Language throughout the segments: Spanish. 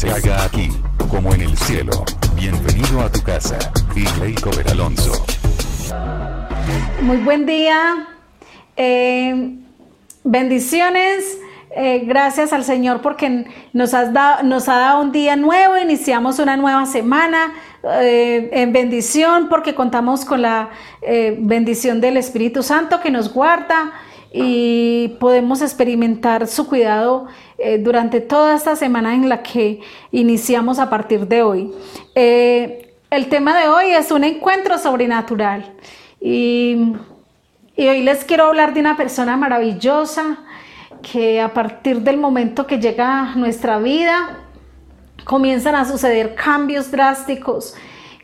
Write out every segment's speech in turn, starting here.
se haga aquí, como en el cielo. Bienvenido a tu casa. Ley Cover Alonso. Muy buen día. Eh, bendiciones. Eh, gracias al Señor porque nos, has dado, nos ha dado un día nuevo, iniciamos una nueva semana eh, en bendición porque contamos con la bendición del Espíritu Santo que nos guarda y podemos experimentar su cuidado eh, durante toda esta semana en la que iniciamos a partir de hoy. Eh, el tema de hoy es un encuentro sobrenatural y, y hoy les quiero hablar de una persona maravillosa que a partir del momento que llega a nuestra vida comienzan a suceder cambios drásticos,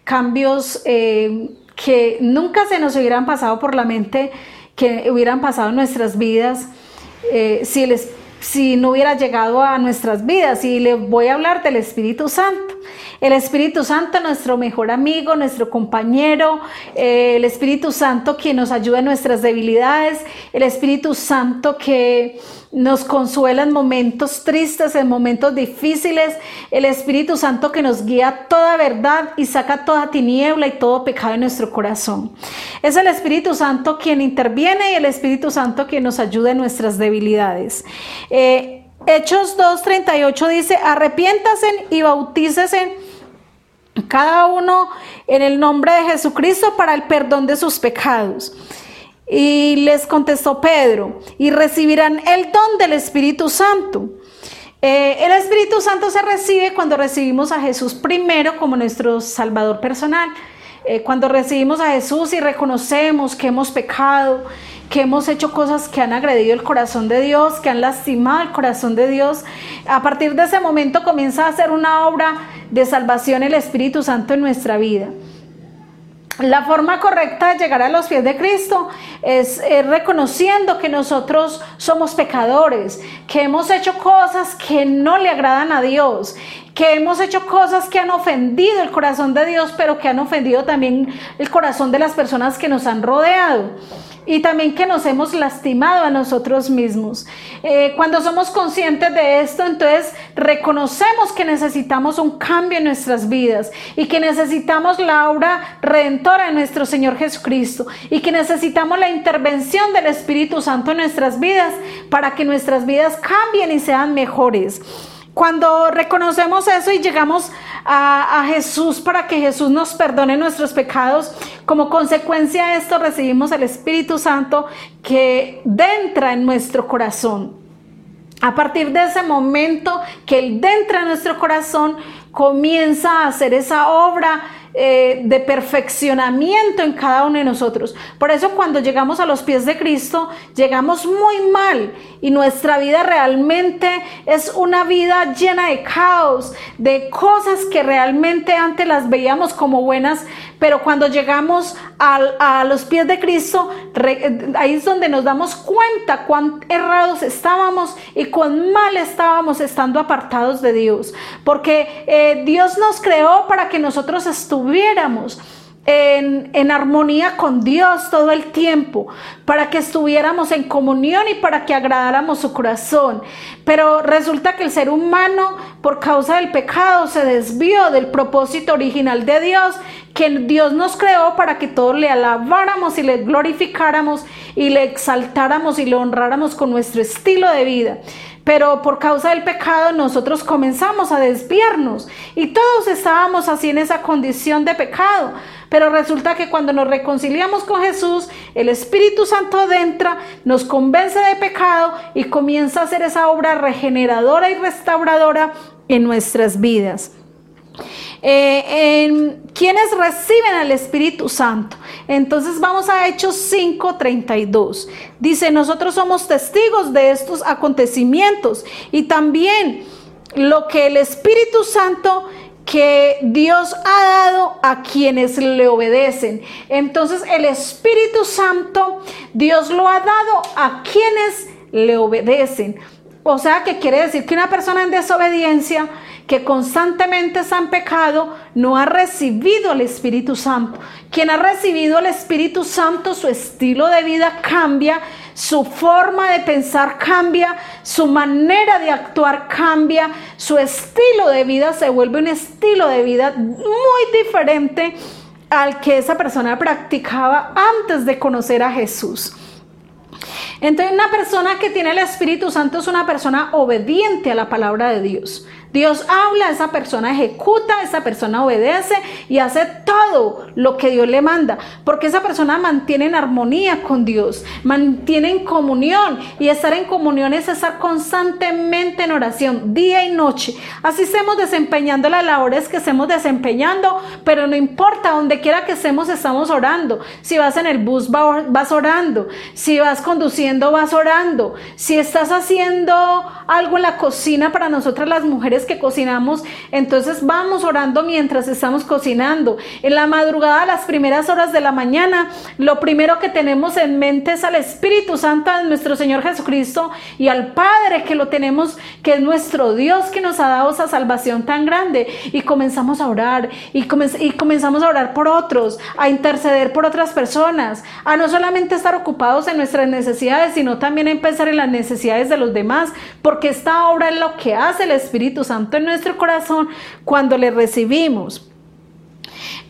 cambios eh, que nunca se nos hubieran pasado por la mente que hubieran pasado nuestras vidas eh, si, les, si no hubiera llegado a nuestras vidas. Y le voy a hablar del Espíritu Santo. El Espíritu Santo, nuestro mejor amigo, nuestro compañero, eh, el Espíritu Santo que nos ayuda en nuestras debilidades, el Espíritu Santo que nos consuela en momentos tristes, en momentos difíciles, el Espíritu Santo que nos guía toda verdad y saca toda tiniebla y todo pecado en nuestro corazón. Es el Espíritu Santo quien interviene y el Espíritu Santo quien nos ayuda en nuestras debilidades. Eh, Hechos 2.38 dice, arrepiéntase y bautícese cada uno en el nombre de Jesucristo para el perdón de sus pecados. Y les contestó Pedro, y recibirán el don del Espíritu Santo. Eh, el Espíritu Santo se recibe cuando recibimos a Jesús primero como nuestro Salvador personal. Eh, cuando recibimos a Jesús y reconocemos que hemos pecado, que hemos hecho cosas que han agredido el corazón de Dios, que han lastimado el corazón de Dios, a partir de ese momento comienza a hacer una obra de salvación el Espíritu Santo en nuestra vida. La forma correcta de llegar a los pies de Cristo es, reconociendo que nosotros somos pecadores, que hemos hecho cosas que no le agradan a Dios, que hemos hecho cosas que han ofendido el corazón de Dios, pero que han ofendido también el corazón de las personas que nos han rodeado y también que nos hemos lastimado a nosotros mismos. Eh, cuando somos conscientes de esto, entonces reconocemos que necesitamos un cambio en nuestras vidas y que necesitamos la obra redentora de nuestro Señor Jesucristo y que necesitamos la intervención del Espíritu Santo en nuestras vidas para que nuestras vidas cambien y sean mejores. Cuando reconocemos eso y llegamos a, Jesús para que Jesús nos perdone nuestros pecados, como consecuencia de esto recibimos el Espíritu Santo que entra en nuestro corazón. A partir de ese momento que Él entra en nuestro corazón, comienza a hacer esa obra eh, de perfeccionamiento en cada uno de nosotros. Por eso cuando llegamos a los pies de Cristo, llegamos muy mal y nuestra vida realmente es una vida llena de caos, de cosas que realmente antes las veíamos como buenas, pero cuando llegamos a, los pies de Cristo, ahí es donde nos damos cuenta cuán errados estábamos y cuán mal estábamos estando apartados de Dios. Porque eh, Dios nos creó para que nosotros estuviéramos en, armonía con Dios todo el tiempo, para que estuviéramos en comunión y para que agradáramos su corazón. Pero resulta que el ser humano, por causa del pecado, se desvió del propósito original de Dios, que Dios nos creó para que todos le alabáramos y le glorificáramos y le exaltáramos y le honráramos con nuestro estilo de vida pero por causa del pecado nosotros comenzamos a desviarnos y todos estábamos así en esa condición de pecado. Pero resulta que cuando nos reconciliamos con Jesús, el Espíritu Santo adentra, nos convence de pecado y comienza a hacer esa obra regeneradora y restauradora en nuestras vidas. Eh, en quienes reciben al Espíritu Santo. Entonces vamos a Hechos 5:32. Dice, nosotros somos testigos de estos acontecimientos y también lo que el Espíritu Santo que Dios ha dado a quienes le obedecen. Entonces el Espíritu Santo, Dios lo ha dado a quienes le obedecen. O sea que quiere decir que una persona en desobediencia que constantemente en pecado no ha recibido el Espíritu Santo. Quien ha recibido el Espíritu Santo, su estilo de vida cambia, su forma de pensar cambia, su manera de actuar cambia, su estilo de vida se vuelve un estilo de vida muy diferente al que esa persona practicaba antes de conocer a Jesús. Entonces una persona que tiene el Espíritu Santo es una persona obediente a la palabra de Dios. Dios habla, esa persona ejecuta, esa persona obedece y hace todo lo que Dios le manda, porque esa persona mantiene en armonía con Dios, mantiene en comunión y estar en comunión es estar constantemente en oración, día y noche. Así estemos desempeñando las labores que estemos desempeñando, pero no importa, donde quiera que estemos, estamos orando. Si vas en el bus, vas orando. Si vas conduciendo, vas orando. Si estás haciendo algo en la cocina para nosotras las mujeres, que cocinamos, entonces vamos orando mientras estamos cocinando. En la madrugada, a las primeras horas de la mañana, lo primero que tenemos en mente es al Espíritu Santo de nuestro Señor Jesucristo y al Padre que lo tenemos, que es nuestro Dios que nos ha dado esa salvación tan grande. Y comenzamos a orar y, y comenzamos a orar por otros, a interceder por otras personas, a no solamente estar ocupados en nuestras necesidades, sino también en pensar en las necesidades de los demás, porque esta obra es lo que hace el Espíritu Santo en nuestro corazón cuando le recibimos.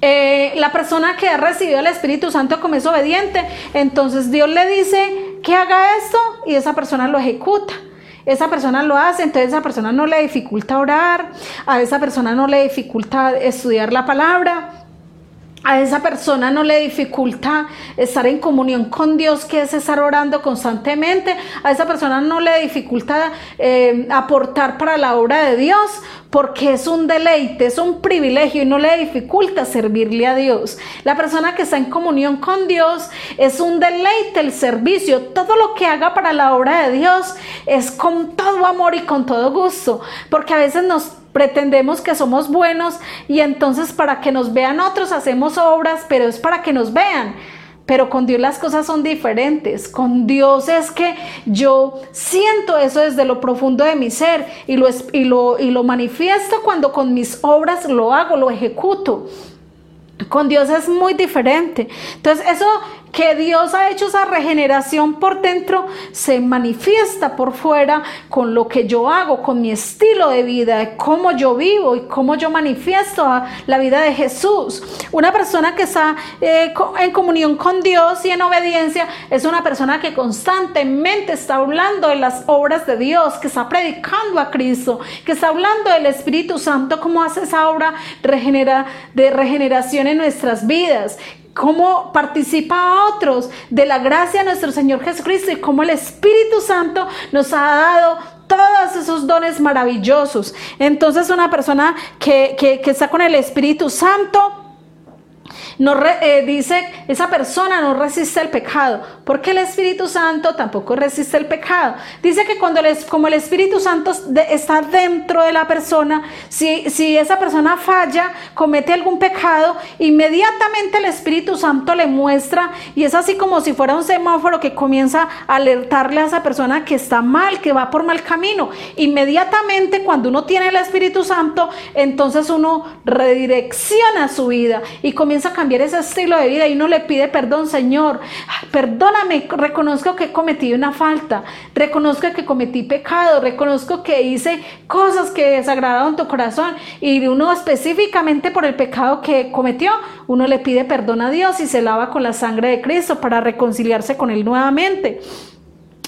Eh, la persona que ha recibido el Espíritu Santo como es obediente, entonces Dios le dice que haga esto y esa persona lo ejecuta. Esa persona lo hace, entonces esa persona no le dificulta orar, a esa persona no le dificulta estudiar la palabra, a esa persona no le dificulta estar en comunión con Dios, que es estar orando constantemente. A esa persona no le dificulta eh, aportar para la obra de Dios, porque es un deleite, es un privilegio y no le dificulta servirle a Dios. La persona que está en comunión con Dios es un deleite el servicio. Todo lo que haga para la obra de Dios es con todo amor y con todo gusto, porque a veces nos pretendemos que somos buenos y entonces para que nos vean otros hacemos obras, pero es para que nos vean. Pero con Dios las cosas son diferentes. Con Dios es que yo siento eso desde lo profundo de mi ser y lo, y lo, y lo manifiesto cuando con mis obras lo hago, lo ejecuto. Con Dios es muy diferente. Entonces, eso que Dios ha hecho esa regeneración por dentro se manifiesta por fuera con lo que yo hago, con mi estilo de vida, cómo yo vivo y cómo yo manifiesto la vida de Jesús. Una persona que está eh, en comunión con Dios y en obediencia es una persona que constantemente está hablando de las obras de Dios, que está predicando a Cristo, que está hablando del Espíritu Santo, cómo hace esa obra de regeneración en nuestras vidas, cómo participa a otros de la gracia de nuestro Señor Jesucristo y cómo el Espíritu Santo nos ha dado todos esos dones maravillosos. Entonces una persona que, que está con el Espíritu Santo, no eh, dice, esa persona no resiste el pecado, porque el Espíritu Santo tampoco resiste el pecado. Dice que cuando les, como el Espíritu Santo está dentro de la persona, si, si esa persona falla, comete algún pecado, inmediatamente el Espíritu Santo le muestra y es así como si fuera un semáforo que comienza a alertarle a esa persona que está mal, que va por mal camino. Inmediatamente cuando uno tiene el Espíritu Santo, entonces uno redirecciona su vida y comienza a cambiar cambiar ese estilo de vida y uno le pide perdón, Señor, perdóname, reconozco que he cometido una falta, reconozco que cometí pecado, reconozco que hice cosas que desagradaron tu corazón y uno específicamente por el pecado que cometió, uno le pide perdón a Dios y se lava con la sangre de Cristo para reconciliarse con Él nuevamente.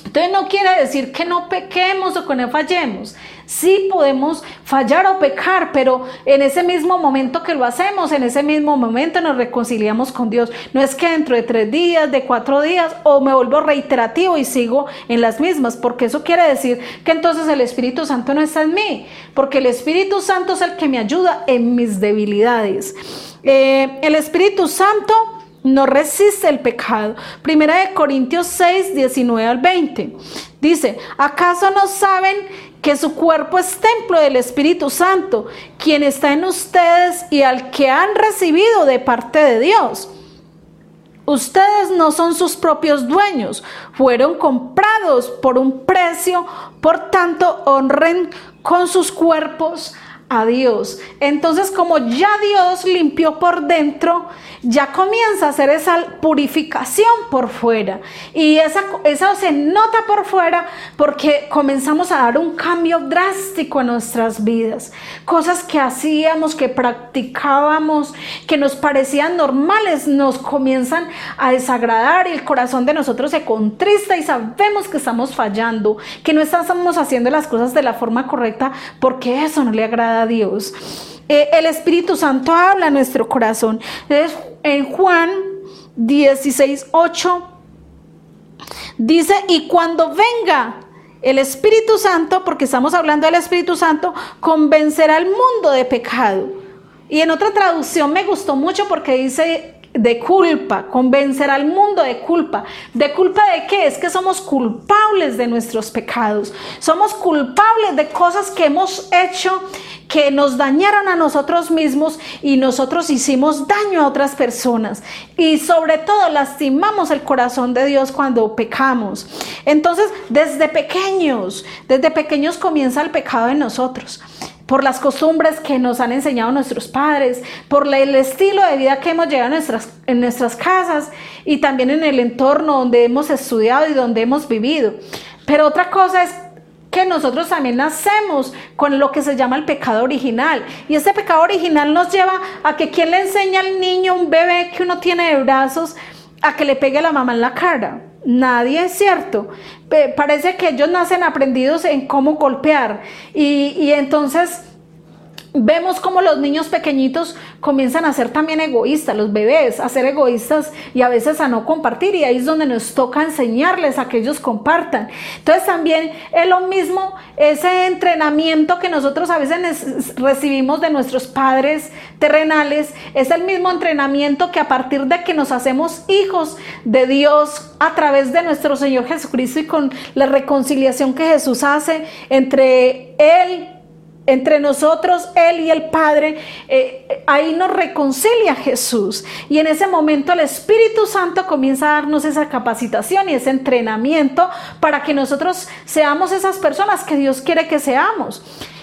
Entonces no quiere decir que no pequemos o que no fallemos. Sí podemos fallar o pecar, pero en ese mismo momento que lo hacemos, en ese mismo momento nos reconciliamos con Dios. No es que dentro de tres días, de cuatro días, o me vuelvo reiterativo y sigo en las mismas, porque eso quiere decir que entonces el Espíritu Santo no está en mí, porque el Espíritu Santo es el que me ayuda en mis debilidades. Eh, el Espíritu Santo no resiste el pecado. Primera de Corintios 6, 19 al 20. Dice, ¿acaso no saben que su cuerpo es templo del Espíritu Santo, quien está en ustedes y al que han recibido de parte de Dios? Ustedes no son sus propios dueños, fueron comprados por un precio, por tanto honren con sus cuerpos a Dios. Entonces, como ya Dios limpió por dentro, ya comienza a hacer esa purificación por fuera. Y esa, eso se nota por fuera porque comenzamos a dar un cambio drástico en nuestras vidas. Cosas que hacíamos, que practicábamos, que nos parecían normales, nos comienzan a desagradar y el corazón de nosotros se contrista y sabemos que estamos fallando, que no estamos haciendo las cosas de la forma correcta porque eso no le agrada Dios. Eh, el Espíritu Santo habla a nuestro corazón. en Juan 16, 8 dice, y cuando venga el Espíritu Santo, porque estamos hablando del Espíritu Santo, convencerá al mundo de pecado. Y en otra traducción me gustó mucho porque dice de culpa, convencer al mundo de culpa. ¿De culpa de qué? Es que somos culpables de nuestros pecados. Somos culpables de cosas que hemos hecho que nos dañaron a nosotros mismos y nosotros hicimos daño a otras personas. Y sobre todo lastimamos el corazón de Dios cuando pecamos. Entonces, desde pequeños, desde pequeños comienza el pecado en nosotros por las costumbres que nos han enseñado nuestros padres, por el estilo de vida que hemos llevado en nuestras, en nuestras casas y también en el entorno donde hemos estudiado y donde hemos vivido. Pero otra cosa es que nosotros también nacemos con lo que se llama el pecado original. Y ese pecado original nos lleva a que quien le enseña al niño, un bebé que uno tiene de brazos, a que le pegue a la mamá en la cara. Nadie es cierto. Parece que ellos nacen aprendidos en cómo golpear. Y, y entonces vemos como los niños pequeñitos comienzan a ser también egoístas, los bebés, a ser egoístas y a veces a no compartir. Y ahí es donde nos toca enseñarles a que ellos compartan. Entonces también es lo mismo ese entrenamiento que nosotros a veces recibimos de nuestros padres terrenales, es el mismo entrenamiento que a partir de que nos hacemos hijos de Dios a través de nuestro Señor Jesucristo y con la reconciliación que Jesús hace entre Él entre nosotros, Él y el Padre, eh, ahí nos reconcilia Jesús. Y en ese momento el Espíritu Santo comienza a darnos esa capacitación y ese entrenamiento para que nosotros seamos esas personas que Dios quiere que seamos.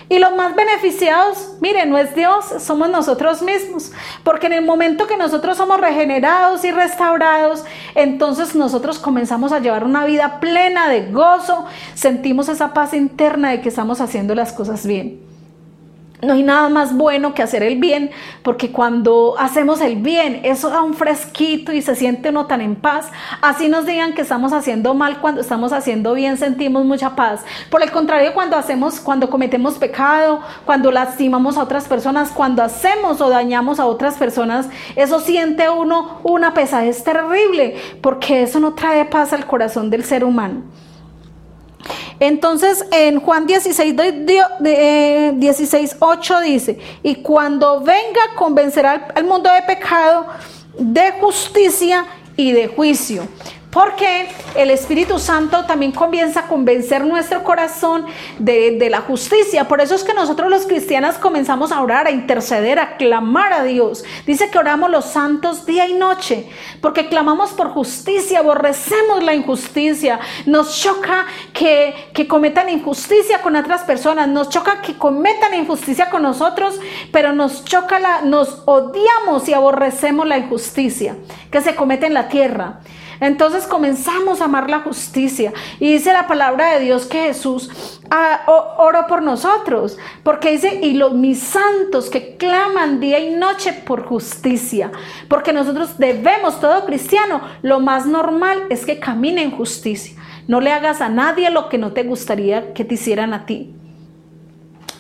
Y los más beneficiados, miren, no es Dios, somos nosotros mismos. Porque en el momento que nosotros somos regenerados y restaurados, entonces nosotros comenzamos a llevar una vida plena de gozo, sentimos esa paz interna de que estamos haciendo las cosas bien. No hay nada más bueno que hacer el bien, porque cuando hacemos el bien, eso da un fresquito y se siente uno tan en paz. Así nos digan que estamos haciendo mal, cuando estamos haciendo bien sentimos mucha paz. Por el contrario, cuando hacemos, cuando cometemos pecado, cuando lastimamos a otras personas, cuando hacemos o dañamos a otras personas, eso siente uno una pesadez terrible, porque eso no trae paz al corazón del ser humano. Entonces en Juan 16, 16 8 dice, y cuando venga convencerá al mundo de pecado, de justicia y de juicio. Porque el Espíritu Santo también comienza a convencer nuestro corazón de, la justicia. Por eso es que nosotros los cristianos comenzamos a orar, a interceder, a clamar a Dios. Dice que oramos los santos día y noche, porque clamamos por justicia, aborrecemos la injusticia. Nos choca que, que cometan injusticia con otras personas, nos choca que cometan injusticia con nosotros, pero nos choca, la, nos odiamos y aborrecemos la injusticia que se comete en la tierra. Entonces comenzamos a amar la justicia. Y dice la palabra de Dios que Jesús ah, oró por nosotros. Porque dice, y los mis santos que claman día y noche por justicia. Porque nosotros debemos, todo cristiano, lo más normal es que camine en justicia. No le hagas a nadie lo que no te gustaría que te hicieran a ti.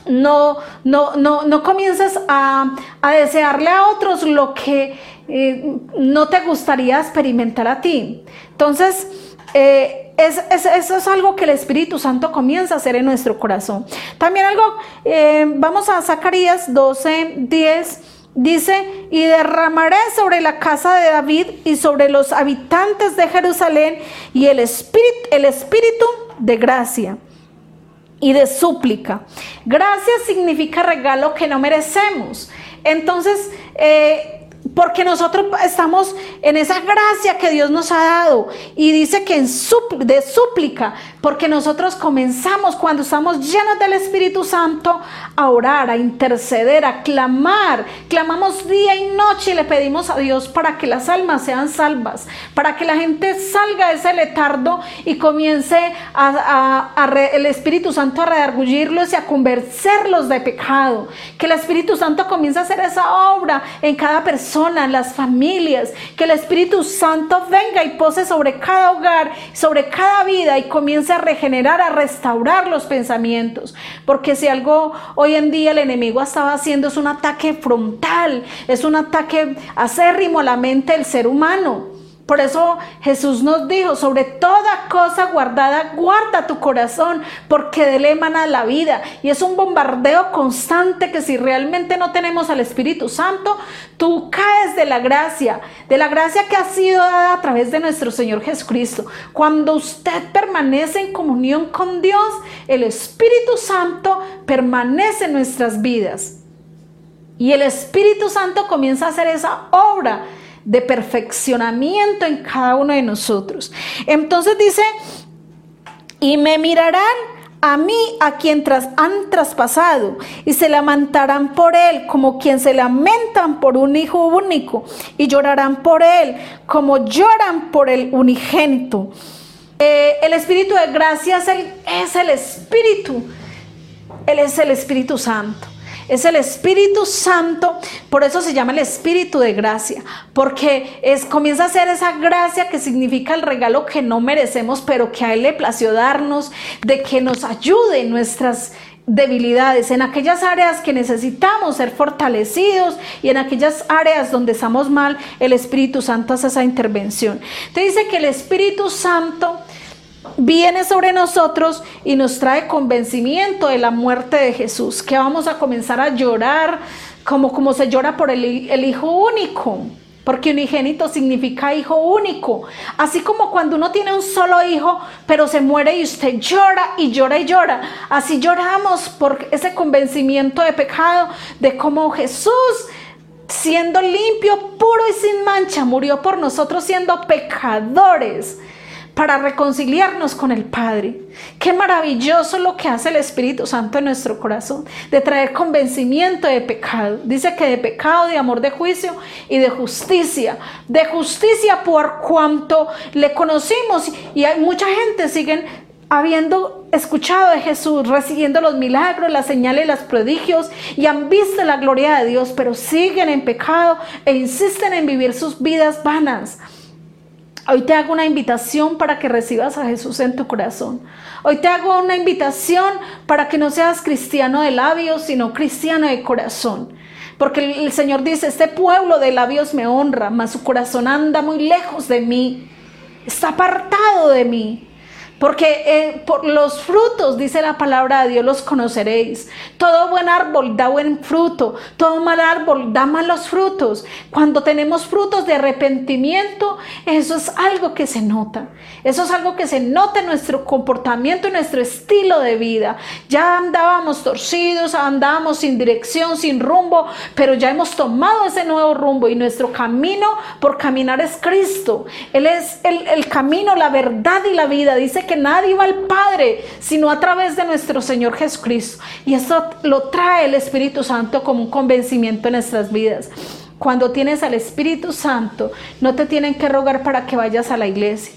No, no, no, no comiences a, a desearle a otros lo que eh, no te gustaría experimentar a ti. Entonces, eh, eso es algo que el Espíritu Santo comienza a hacer en nuestro corazón. También algo, eh, vamos a Zacarías 12, 10. Dice, y derramaré sobre la casa de David y sobre los habitantes de Jerusalén y el espíritu, el espíritu de gracia y de súplica. Gracia significa regalo que no merecemos. Entonces, porque nosotros estamos en esa gracia que Dios nos ha dado y dice que de súplica, porque nosotros comenzamos cuando estamos llenos del Espíritu Santo a orar, a interceder, a clamar. Clamamos día y noche y le pedimos a Dios para que las almas sean salvas, para que la gente salga de ese letardo y comience el Espíritu Santo a redargullirlos y a convencerlos de pecado. Que el Espíritu Santo comience a hacer esa obra en cada persona, las familias. Que el Espíritu Santo venga y pose sobre cada hogar, sobre cada vida y comience a regenerar, a restaurar los pensamientos. Porque si algo hoy en día el enemigo estaba haciendo es un ataque frontal, es un ataque acérrimo a la mente del ser humano. Por eso Jesús nos dijo, sobre toda cosa guardada, guarda tu corazón, porque de él emana la vida. Y es un bombardeo constante que si realmente no tenemos al Espíritu Santo, tú caes de la gracia, de la gracia que ha sido dada a través de nuestro Señor Jesucristo. Cuando usted permanece en comunión con Dios, el Espíritu Santo permanece en nuestras vidas. Y el Espíritu Santo comienza a hacer esa obra de perfeccionamiento en cada uno de nosotros. Entonces dice, y me mirarán a mí, a quien tras, han traspasado, y se lamentarán por él como quien se lamentan por un hijo único, y llorarán por él como lloran por el unigénito. Eh, el Espíritu de gracia es el, es el Espíritu, Él es el Espíritu Santo. Es el Espíritu Santo, por eso se llama el Espíritu de gracia, porque es, comienza a ser esa gracia que significa el regalo que no merecemos, pero que a Él le plació darnos, de que nos ayude en nuestras debilidades, en aquellas áreas que necesitamos ser fortalecidos y en aquellas áreas donde estamos mal, el Espíritu Santo hace esa intervención. Te dice que el Espíritu Santo viene sobre nosotros y nos trae convencimiento de la muerte de Jesús, que vamos a comenzar a llorar como, como se llora por el, el Hijo único. Porque unigénito significa hijo único. Así como cuando uno tiene un solo hijo, pero se muere y usted llora y llora y llora. Así lloramos por ese convencimiento de pecado, de cómo Jesús, siendo limpio, puro y sin mancha, murió por nosotros siendo pecadores para reconciliarnos con el Padre. Qué maravilloso lo que hace el Espíritu Santo en nuestro corazón, de traer convencimiento de pecado. Dice que de pecado, de amor, de juicio y de justicia. De justicia por cuanto le conocimos y hay mucha gente siguen habiendo escuchado de Jesús, recibiendo los milagros, las señales, los prodigios y han visto la gloria de Dios, pero siguen en pecado e insisten en vivir sus vidas vanas. Hoy te hago una invitación para que recibas a Jesús en tu corazón. Hoy te hago una invitación para que no seas cristiano de labios, sino cristiano de corazón. Porque el Señor dice, este pueblo de labios me honra, mas su corazón anda muy lejos de mí. Está apartado de mí. Porque eh, por los frutos, dice la palabra de Dios, los conoceréis. Todo buen árbol da buen fruto, todo mal árbol da malos frutos. Cuando tenemos frutos de arrepentimiento, eso es algo que se nota. Eso es algo que se nota en nuestro comportamiento, en nuestro estilo de vida. Ya andábamos torcidos, andábamos sin dirección, sin rumbo, pero ya hemos tomado ese nuevo rumbo y nuestro camino por caminar es Cristo. Él es el, el camino, la verdad y la vida. Dice que nadie va al Padre sino a través de nuestro Señor Jesucristo. Y eso lo trae el Espíritu Santo como un convencimiento en nuestras vidas. Cuando tienes al Espíritu Santo, no te tienen que rogar para que vayas a la iglesia.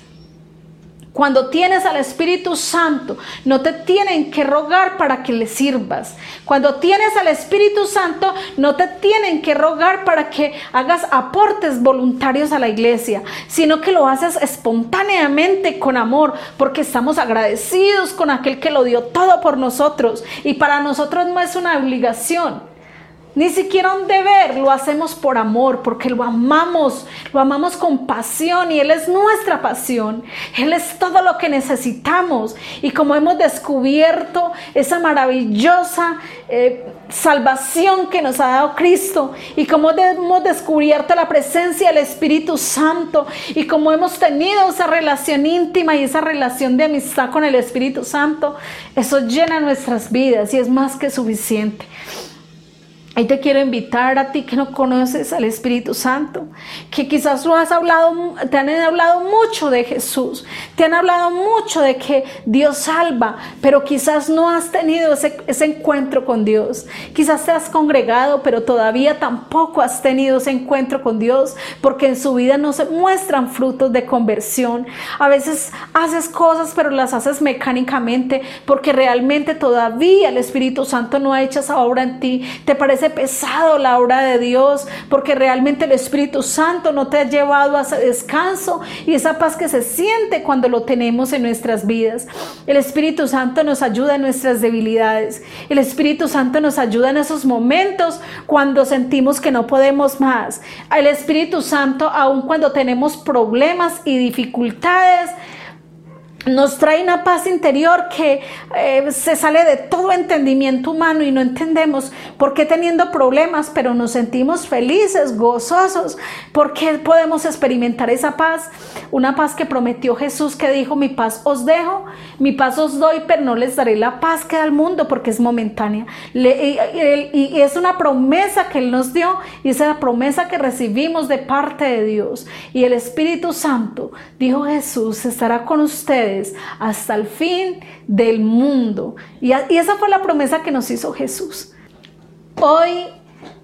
Cuando tienes al Espíritu Santo, no te tienen que rogar para que le sirvas. Cuando tienes al Espíritu Santo, no te tienen que rogar para que hagas aportes voluntarios a la iglesia, sino que lo haces espontáneamente con amor, porque estamos agradecidos con aquel que lo dio todo por nosotros. Y para nosotros no es una obligación, ni siquiera un deber, lo hacemos por amor, porque lo amamos, lo amamos con pasión y Él es nuestra pasión. Él es todo lo que necesitamos. Y como hemos descubierto esa maravillosa eh, salvación que nos ha dado Cristo y como hemos descubierto la presencia del Espíritu Santo y como hemos tenido esa relación íntima y esa relación de amistad con el Espíritu Santo, eso llena nuestras vidas y es más que suficiente. Ahí te quiero invitar a ti que no conoces al Espíritu Santo, que quizás tú has hablado, te han hablado mucho de Jesús, te han hablado mucho de que Dios salva, pero quizás no has tenido ese, ese encuentro con Dios. Quizás te has congregado, pero todavía tampoco has tenido ese encuentro con Dios, porque en su vida no se muestran frutos de conversión. A veces haces cosas, pero las haces mecánicamente, porque realmente todavía el Espíritu Santo no ha hecho esa obra en ti. Te parece pesado la obra de Dios, porque realmente el Espíritu Santo no te ha llevado a ese descanso y esa paz que se siente cuando lo tenemos en nuestras vidas. El Espíritu Santo nos ayuda en nuestras debilidades. El Espíritu Santo nos ayuda en esos momentos cuando sentimos que no podemos más. El Espíritu Santo, aun cuando tenemos problemas y dificultades, nos trae una paz interior que eh, se sale de todo entendimiento humano y no entendemos por qué teniendo problemas, pero nos sentimos felices, gozosos, por qué podemos experimentar esa paz, una paz que prometió Jesús que dijo, mi paz os dejo, mi paz os doy, pero no les daré la paz que da el mundo porque es momentánea. y, es una promesa que Él nos dio y es la promesa que recibimos de parte de Dios. Y el Espíritu Santo, dijo Jesús, estará con ustedes hasta el fin del mundo. Y, y esa fue la promesa que nos hizo Jesús. Hoy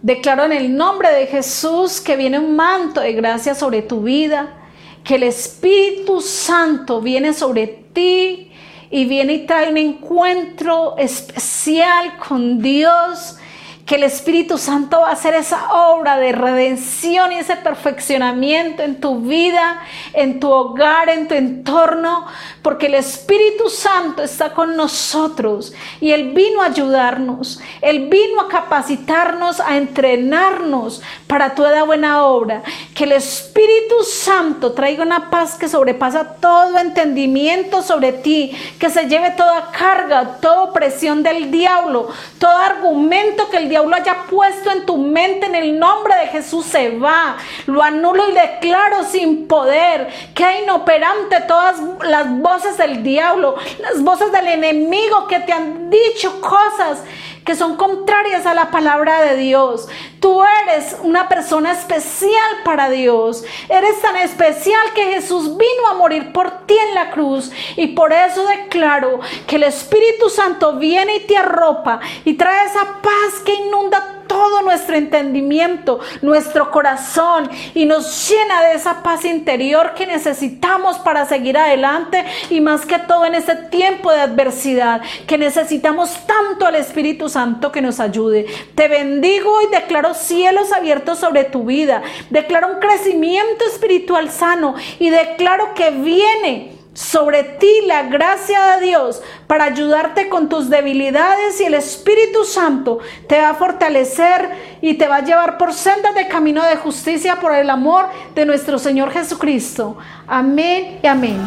declaro en el nombre de Jesús que viene un manto de gracia sobre tu vida, que el Espíritu Santo viene sobre ti y viene y trae un encuentro especial con Dios que el Espíritu Santo va a hacer esa obra de redención y ese perfeccionamiento en tu vida, en tu hogar, en tu entorno, porque el Espíritu Santo está con nosotros y Él vino a ayudarnos, Él vino a capacitarnos, a entrenarnos para toda buena obra. Que el Espíritu Santo traiga una paz que sobrepasa todo entendimiento sobre ti, que se lleve toda carga, toda presión del diablo, todo argumento que el diablo haya puesto en tu mente en el nombre de Jesús se va. Lo anulo y declaro sin poder. Que inoperante todas las voces del diablo, las voces del enemigo que te han dicho cosas que son contrarias a la palabra de Dios. Tú eres una persona especial para Dios. Eres tan especial que Jesús vino a morir por ti en la cruz. Y por eso declaro que el Espíritu Santo viene y te arropa y trae esa paz que inunda todo nuestro entendimiento, nuestro corazón y nos llena de esa paz interior que necesitamos para seguir adelante y más que todo en este tiempo de adversidad que necesitamos tanto al Espíritu Santo que nos ayude. Te bendigo y declaro cielos abiertos sobre tu vida, declaro un crecimiento espiritual sano y declaro que viene sobre ti la gracia de Dios para ayudarte con tus debilidades y el Espíritu Santo te va a fortalecer y te va a llevar por sendas de camino de justicia por el amor de nuestro Señor Jesucristo. Amén y amén.